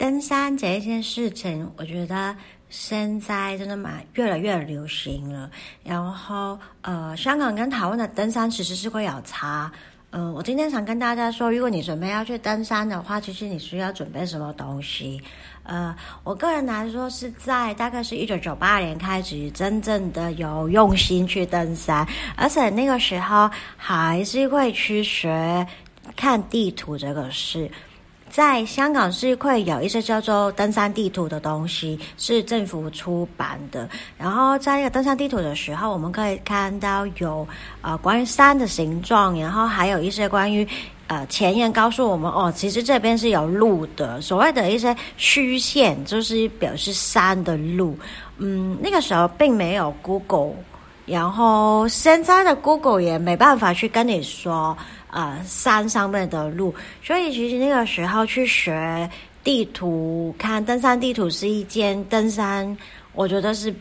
登山这一件事情，我觉得现在真的蛮越来越流行了。然后，呃，香港跟台湾的登山其实是会有差。嗯、我今天想跟大家说，如果你准备要去登山的话，其实你需要准备什么东西？呃，我个人来说是在大概是一九九八年开始真正的有用心去登山，而且那个时候还是会去学看地图这个事。在香港是会有一些叫做登山地图的东西，是政府出版的。然后在那个登山地图的时候，我们可以看到有呃关于山的形状，然后还有一些关于呃前言告诉我们哦，其实这边是有路的。所谓的一些虚线，就是表示山的路。嗯，那个时候并没有 Google，然后现在的 Google 也没办法去跟你说。呃，山上面的路，所以其实那个时候去学地图，看登山地图是一件登山，我觉得是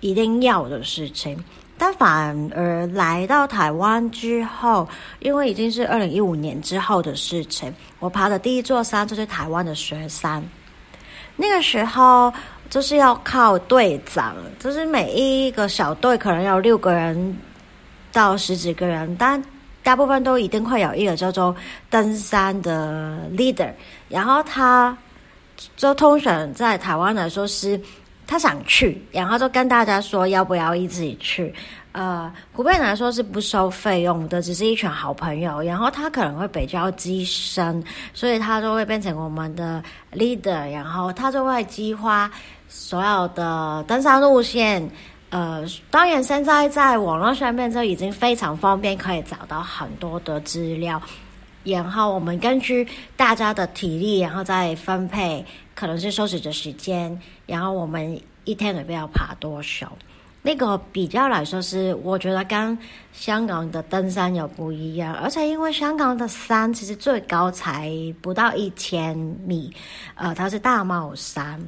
一定要的事情。但反而来到台湾之后，因为已经是二零一五年之后的事情，我爬的第一座山就是台湾的雪山。那个时候就是要靠队长，就是每一个小队可能有六个人到十几个人，但大部分都一定会有一个叫做登山的 leader，然后他就通常在台湾来说是他想去，然后就跟大家说要不要一起去。呃，普遍来说是不收费用的，只是一群好朋友。然后他可能会比较资深，所以他就会变成我们的 leader，然后他就会计划所有的登山路线。呃，当然，现在在网络上面就已经非常方便，可以找到很多的资料。然后我们根据大家的体力，然后再分配，可能是休息的时间。然后我们一天里面要爬多少？那个比较来说是，我觉得跟香港的登山有不一样。而且因为香港的山其实最高才不到一千米，呃，它是大帽山。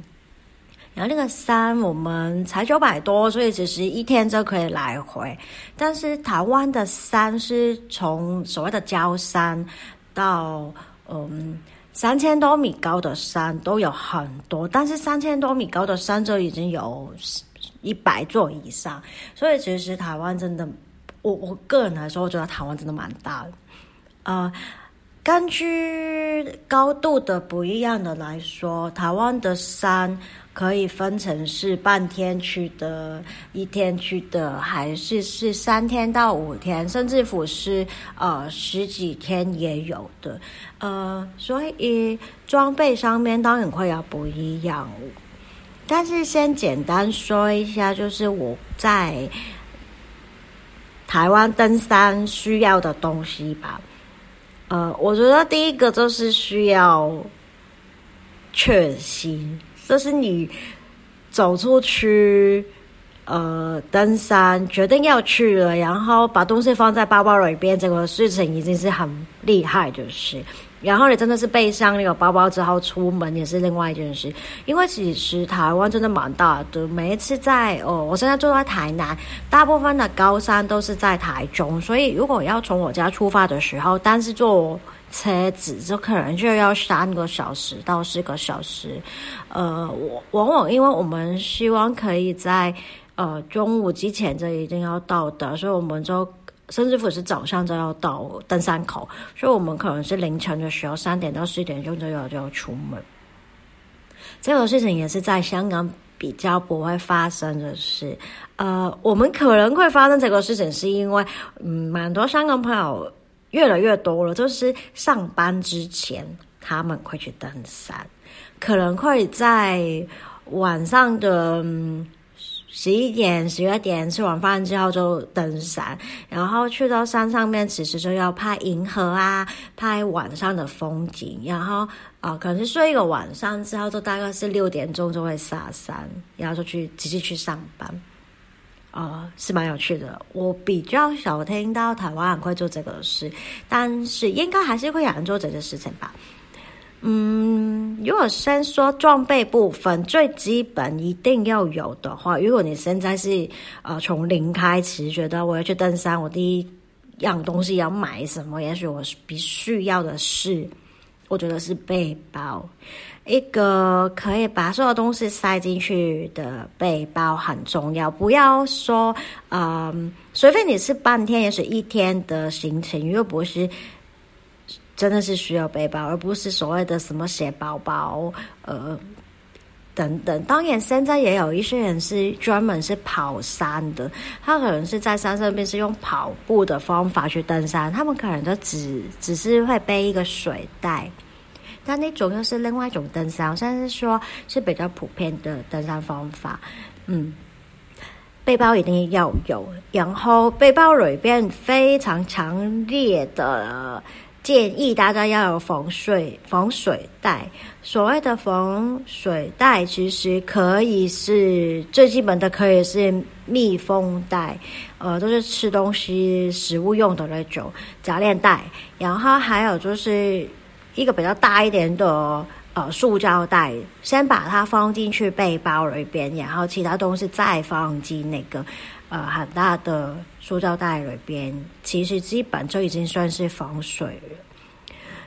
然后那个山我们才九百多，所以只是一天就可以来回。但是台湾的山是从所谓的郊山到嗯三千多米高的山都有很多，但是三千多米高的山就已经有一百座以上。所以其实台湾真的，我我个人来说，我觉得台湾真的蛮大的。呃，根据高度的不一样的来说，台湾的山。可以分成是半天去的，一天去的，还是是三天到五天，甚至乎是呃十几天也有的。呃，所以装备上面当然会有不一样。但是先简单说一下，就是我在台湾登山需要的东西吧。呃，我觉得第一个就是需要确信。这是你走出去，呃，登山决定要去了，然后把东西放在包包里边，这个事情已经是很厉害的事。然后你真的是背上那个包包之后出门也是另外一件事，因为其实台湾真的蛮大的。每一次在哦，我现在住在台南，大部分的高山都是在台中，所以如果要从我家出发的时候，但是坐车子就可能就要三个小时到四个小时，呃，我往往因为我们希望可以在呃中午之前就一定要到的，所以我们就甚至乎是早上就要到登山口，所以我们可能是凌晨的时候三点到四点钟就要就要出门。这个事情也是在香港比较不会发生的事，呃，我们可能会发生这个事情是因为嗯，蛮多香港朋友。越来越多了，就是上班之前他们会去登山，可能会在晚上的十一点、十二点吃完饭之后就登山，然后去到山上面，其实就要拍银河啊，拍晚上的风景，然后啊、可能是睡一个晚上之后，就大概是六点钟就会下山，然后就去直接去上班。呃，是蛮有趣的。我比较少听到台湾人会做这个事，但是应该还是会有人做这件事情吧。嗯，如果先说装备部分，最基本一定要有的话，如果你现在是呃从零开始，觉得我要去登山，我第一样东西要买什么？也许我必须要的是我觉得是背包，一个可以把所有东西塞进去的背包很重要。不要说，嗯，除非你是半天也是一天的行程，又不是真的是需要背包，而不是所谓的什么写包包，呃。等等，当然现在也有一些人是专门是跑山的，他可能是在山上边是用跑步的方法去登山，他们可能就只只是会背一个水袋，但那种又是另外一种登山，算是说是比较普遍的登山方法。嗯，背包一定要有，然后背包里边非常强烈的。建议大家要有防水防水袋。所谓的防水袋，其实可以是最基本的，可以是密封袋，呃，都是吃东西、食物用的那种夹链袋。然后还有就是一个比较大一点的呃塑胶袋，先把它放进去背包里边，然后其他东西再放进那个。呃，很大的塑胶袋里边，其实基本就已经算是防水了。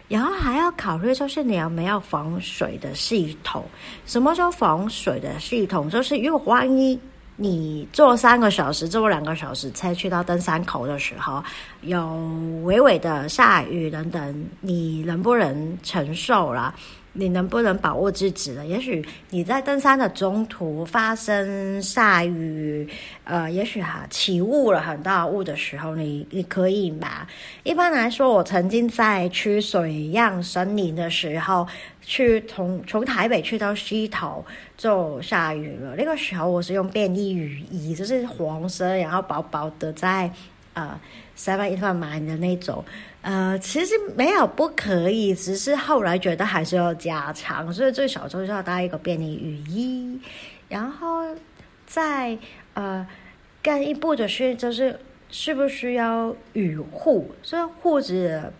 然后还要考虑，就是你有没有防水的系统？什么叫防水的系统？就是如果万一你坐三个小时、坐两个小时车去到登山口的时候，有微微的下雨等等，你能不能承受啦？你能不能把握自己了？也许你在登山的中途发生下雨，呃，也许哈起雾了很大雾的时候，你你可以吗？一般来说，我曾经在去水漾森林的时候，去从从台北去到溪头就下雨了。那个时候我是用便利雨衣，就是黄色，然后薄薄的在呃 Seven 买的那种。呃，其实没有不可以，只是后来觉得还是要加强，所以最少就是要带一个便利雨衣，然后再呃更一步的是，就是需不需要雨护？所以护子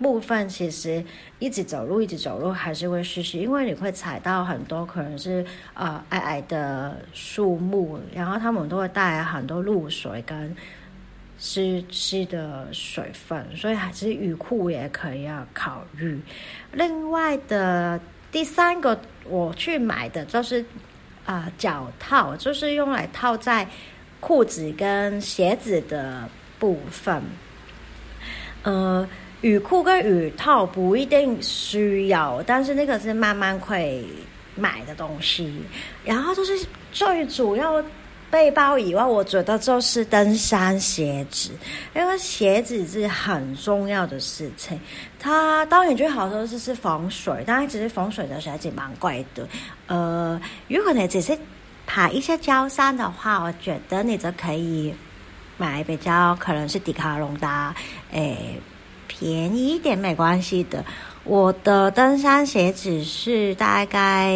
部分其实一直走路，一直走路还是会湿湿，因为你会踩到很多可能是呃矮矮的树木，然后他们都会带来很多露水跟。湿湿的水分，所以还是雨裤也可以要考虑。另外的第三个，我去买的就是啊、呃、脚套，就是用来套在裤子跟鞋子的部分。呃，雨裤跟雨套不一定需要，但是那个是慢慢会买的东西。然后就是最主要。背包以外，我觉得就是登山鞋子，因为鞋子是很重要的事情。它当然最好说是是防水，但其实防水的鞋子蛮贵的。呃，如果你只是爬一些高山的话，我觉得你就可以买比较可能是迪卡侬的，诶、便宜一点没关系的。我的登山鞋子是大概。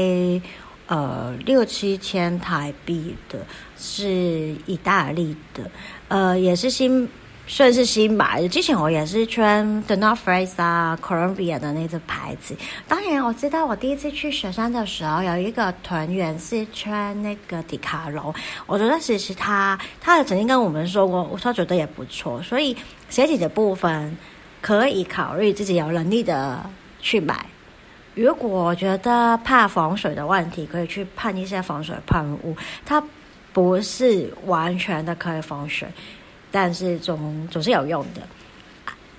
呃，六七千台币的，是意大利的，呃，也是新，算是新买的。之前我也是穿 The North Face 啊，Columbia 的那个牌子。当然，我知道我第一次去雪山的时候，有一个团员是穿那个迪卡侬，我觉得其实他他也曾经跟我们说过，他觉得也不错。所以鞋底的部分可以考虑自己有能力的去买。如果觉得怕防水的问题，可以去喷一些防水喷雾。它不是完全的可以防水，但是总总是有用的。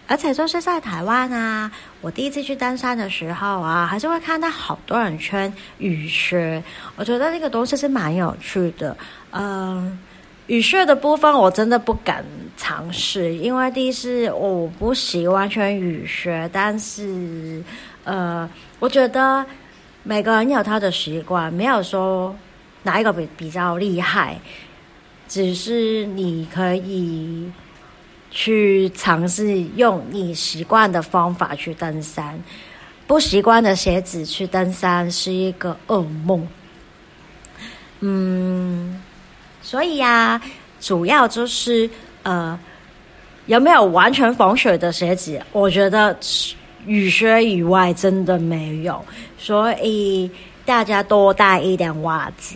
而且就是在台湾啊，我第一次去登山的时候啊，还是会看到好多人穿雨靴。我觉得那个东西是蛮有趣的。嗯，雨靴的部分我真的不敢尝试，因为第一是我不喜欢穿雨靴，但是。呃，我觉得每个人有他的习惯，没有说哪一个比比较厉害，只是你可以去尝试用你习惯的方法去登山。不习惯的鞋子去登山是一个噩梦。嗯，所以呀，主要就是呃，有没有完全防水的鞋子？我觉得。雨靴以外真的没有，所以大家多带一点袜子。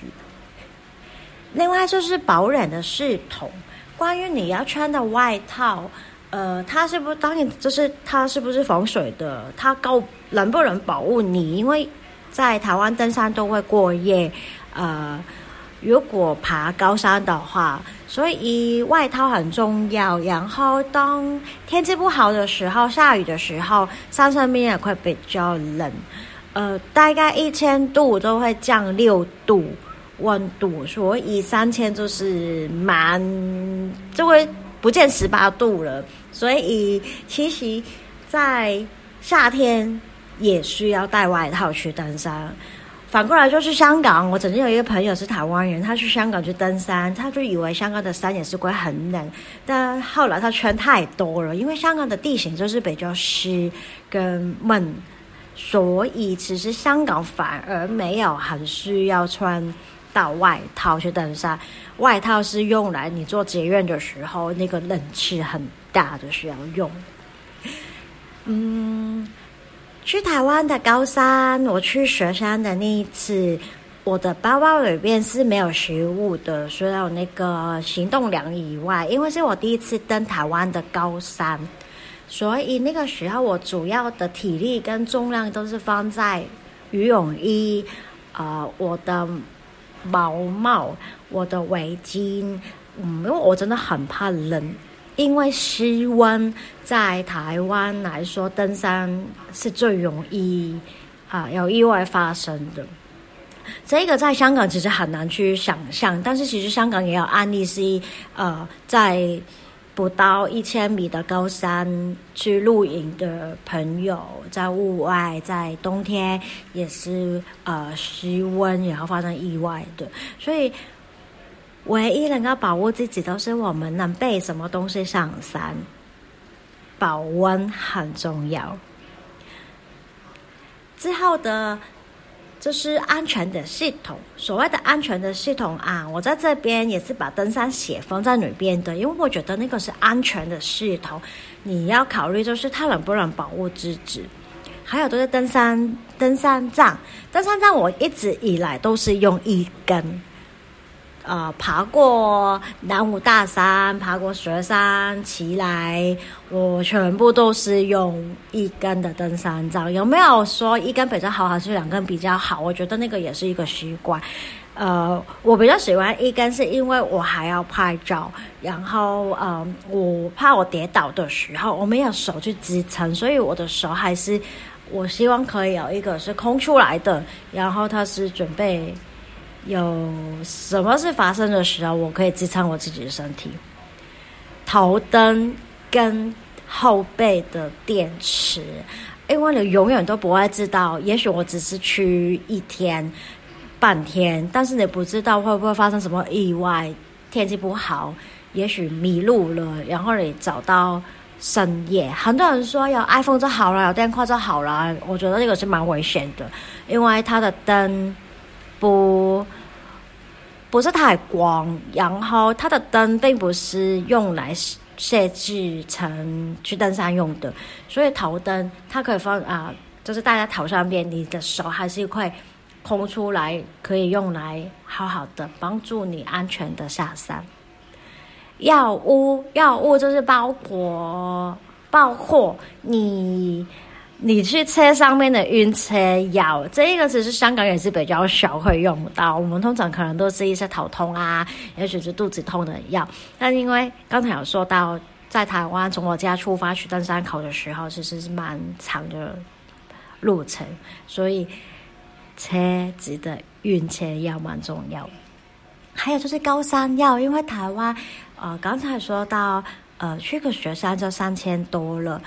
另外就是保暖的系统，关于你要穿的外套，呃，它是不是当然就是它是不是防水的？它够能不能保护你，因为在台湾登山都会过夜，呃。如果爬高山的话，所以外套很重要。然后当天气不好的时候，下雨的时候，山上面也会比较冷。呃，大概一千度都会降六度温度，所以三千就是蛮就会不见十八度了。所以其实，在夏天也需要带外套去登山。反过来就是香港，我曾经有一个朋友是台湾人，他去香港去登山，他就以为香港的山也是会很冷，但后来他穿太多了，因为香港的地形就是比较湿跟闷，所以其实香港反而没有很需要穿到外套去登山，外套是用来你坐捷运的时候那个冷气很大的需要用，嗯。去台湾的高山，我去雪山的那一次，我的包包里面是没有食物的，除了有那个行动粮以外，因为是我第一次登台湾的高山，所以那个时候我主要的体力跟重量都是放在羽绒衣，呃，我的毛帽，我的围巾，嗯，因为我真的很怕冷。因为室温在台湾来说，登山是最容易啊有意外发生的。这个在香港其实很难去想象，但是其实香港也有案例是，呃，在不到一千米的高山去露营的朋友，在户外，在冬天也是呃失温，然后发生意外的，所以。唯一能够保护自己，都是我们能背什么东西上山，保温很重要。之后的，就是安全的系统。所谓的安全的系统啊，我在这边也是把登山鞋放在里边的，因为我觉得那个是安全的系统。你要考虑就是它能不能保护自己，还有就是登山登山杖，登山杖我一直以来都是用一根。呃，爬过南武大山，爬过雪山，奇来，我全部都是用一根的登山杖。有没有说一根比较好，还是两根比较好？我觉得那个也是一个习惯。呃，我比较喜欢一根，是因为我还要拍照，然后呃，我怕我跌倒的时候我没有手去支撑，所以我的手还是我希望可以有一个是空出来的，然后它是准备。有什么事发生的时候，我可以支撑我自己的身体。头灯跟后背的电池，因为你永远都不会知道，也许我只是去一天、半天，但是你不知道会不会发生什么意外，天气不好，也许迷路了，然后你找到深夜。很多人说有 iPhone 就好了，有电话就好了，我觉得这个是蛮危险的，因为它的灯。不，不是太光，然后它的灯并不是用来设置成去登山用的，所以头灯它可以放啊，就是戴在头上边，你的手还是会空出来，可以用来好好的帮助你安全的下山。药物，药物就是包括包括你。你去车上面的晕车药，这个其实香港也是比较少会用到。我们通常可能都是一些头痛啊，也许是肚子痛的药。但因为刚才有说到，在台湾从我家出发去登山口的时候，其实是蛮长的路程，所以车子的晕车药蛮重要。还有就是高山药，因为台湾呃刚才说到呃去个雪山就三千多了，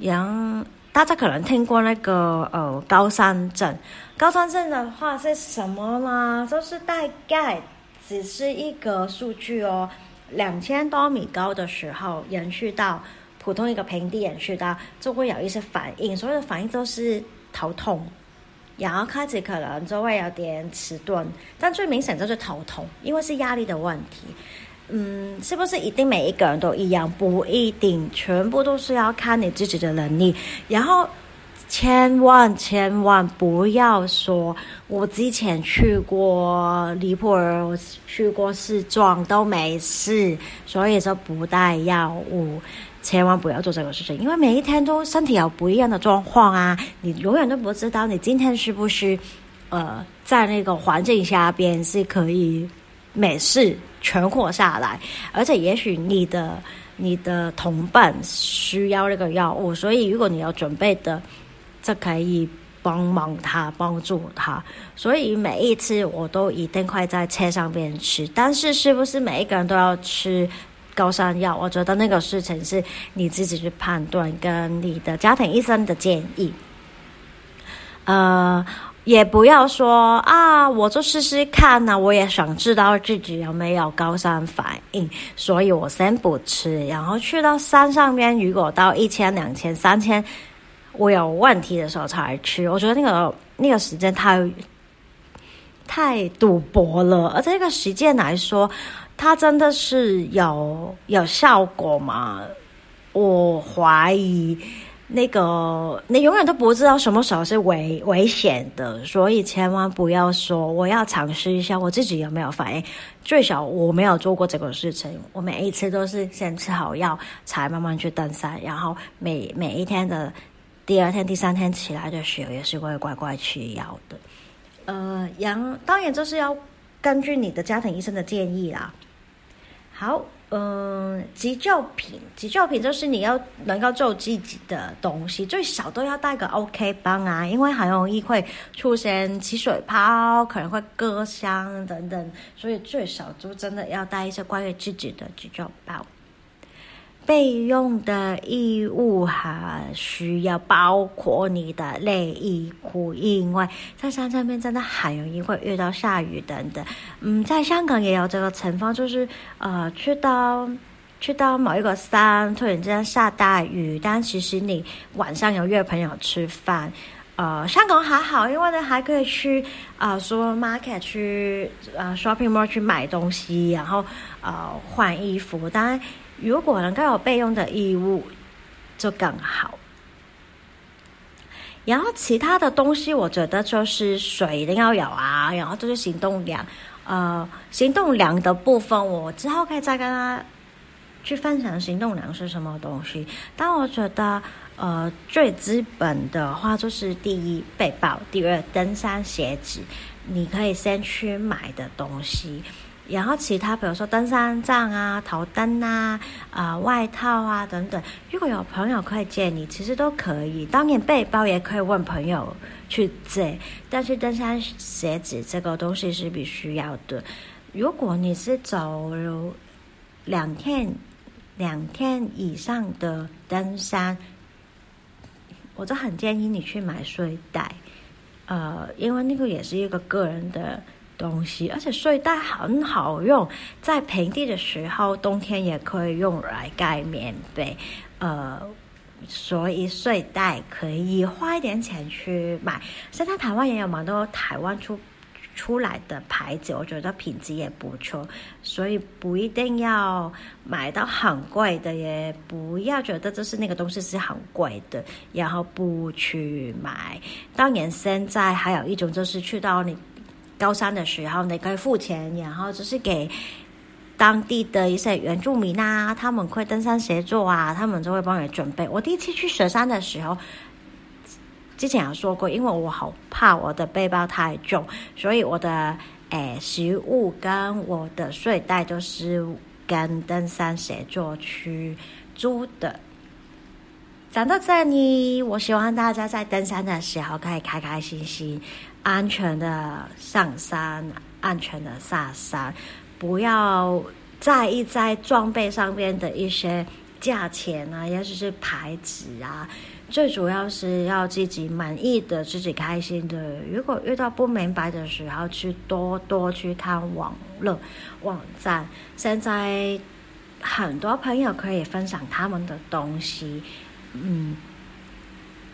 然。大家可能听过那个呃高山症，高山症的话是什么呢？就是大概只是一个数据哦，两千多米高的时候延续到普通一个平地延续到，就会有一些反应，所有的反应都是头痛，然后开始可能就会有点迟钝，但最明显就是头痛，因为是压力的问题。嗯，是不是一定每一个人都一样？不一定，全部都是要看你自己的能力。然后，千万千万不要说，我之前去过尼泊尔，我去过西藏都没事，所以说不带药物。千万不要做这个事情，因为每一天都身体有不一样的状况啊，你永远都不知道你今天是不是呃在那个环境下边是可以没事存活下来，而且也许你的你的同伴需要那个药物，所以如果你要准备的，这可以。帮忙他，帮助他，所以每一次我都一定会在车上边吃。但是，是不是每一个人都要吃高山药？我觉得那个事情是你自己去判断，跟你的家庭医生的建议。呃，也不要说啊，我就试试看呐、我也想知道自己有没有高山反应，所以我先不吃。然后去到山上边，如果到一千、两千、三千。我有问题的时候才吃，我觉得那个那个时间太太赌博了，而这个时间来说，它真的是有有效果吗？我怀疑那个你永远都不知道什么时候是危危险的，所以千万不要说我要尝试一下我自己有没有反应。最少我没有做过这个事情，我每一次都是先吃好药，才慢慢去登山，然后每每一天的。第二天、第三天起来的时候，也是会乖乖吃药的。呃，然当然就是要根据你的家庭医生的建议啦。好，嗯、急救品，急救品就是你要能够救自己的东西，最少都要带个 OK 绷啊，因为很容易会出现起水泡，可能会割伤等等，所以最少就真的要带一些关于自己的急救包。备用的衣物哈需要包括你的内衣裤，因为在山上面真的很容易会遇到下雨等等。嗯，在香港也有这个情况，就是呃，去到去到某一个山，突然之间下大雨，但其实你晚上有约朋友吃饭。呃，香港还好，因为呢还可以去啊、呃、supermarket 去啊、shopping mall 去买东西，然后呃换衣服，当然。如果能够有备用的衣物，就更好。然后其他的东西，我觉得就是水一定要有啊。然后就是行动粮，呃，行动粮的部分，我之后可以再跟他去分享行动粮是什么东西。但我觉得，呃，最基本的话就是第一背包，第二登山鞋子，你可以先去买的东西。然后其他，比如说登山杖啊、头灯啊、啊、外套啊等等，如果有朋友可以借你，其实都可以。当然背包也可以问朋友去借，但是登山鞋子这个东西是必须要的。如果你是走两天、两天以上的登山，我就很建议你去买睡袋，呃，因为那个也是一个个人的。东西，而且睡袋很好用，在平地的时候，冬天也可以用来盖棉被，呃，所以睡袋可以花一点钱去买。现在台湾也有蛮多台湾出出来的牌子，我觉得品质也不错，所以不一定要买到很贵的，也不要觉得就是那个东西是很贵的，然后不去买。当然，现在还有一种就是去到你。高山的时候，你可以付钱，然后就是给当地的一些原住民啊，他们会登山协作啊，他们就会帮你准备。我第一次去雪山的时候，之前有说过，因为我好怕我的背包太重，所以我的诶食物跟我的睡袋都是跟登山协作去租的。讲到这里，我希望大家在登山的时候可以开开心心。安全的上山，安全的下山，不要在意在装备上面的一些价钱啊，也就是牌子啊。最主要是要自己满意的，自己开心的。如果遇到不明白的时候，去多多去看网络网站。现在很多朋友可以分享他们的东西。嗯，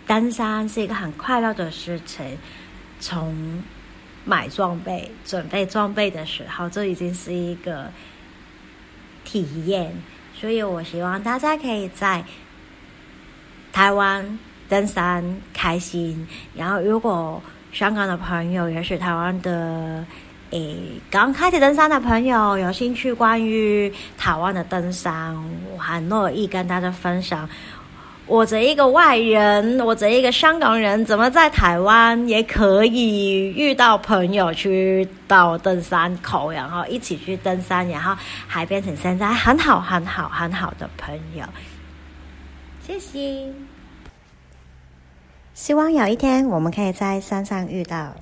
登山是一个很快乐的事情。从买装备、准备装备的时候，这已经是一个体验。所以我希望大家可以在台湾登山开心。然后，如果香港的朋友，也是台湾的诶刚开始登山的朋友，有兴趣关于台湾的登山，我很乐意跟大家分享。我这一个外人，我这一个香港人，怎么在台湾也可以遇到朋友去到登山口，然后一起去登山，然后还变成现在很好很好很好的朋友。谢谢，希望有一天我们可以在山上遇到。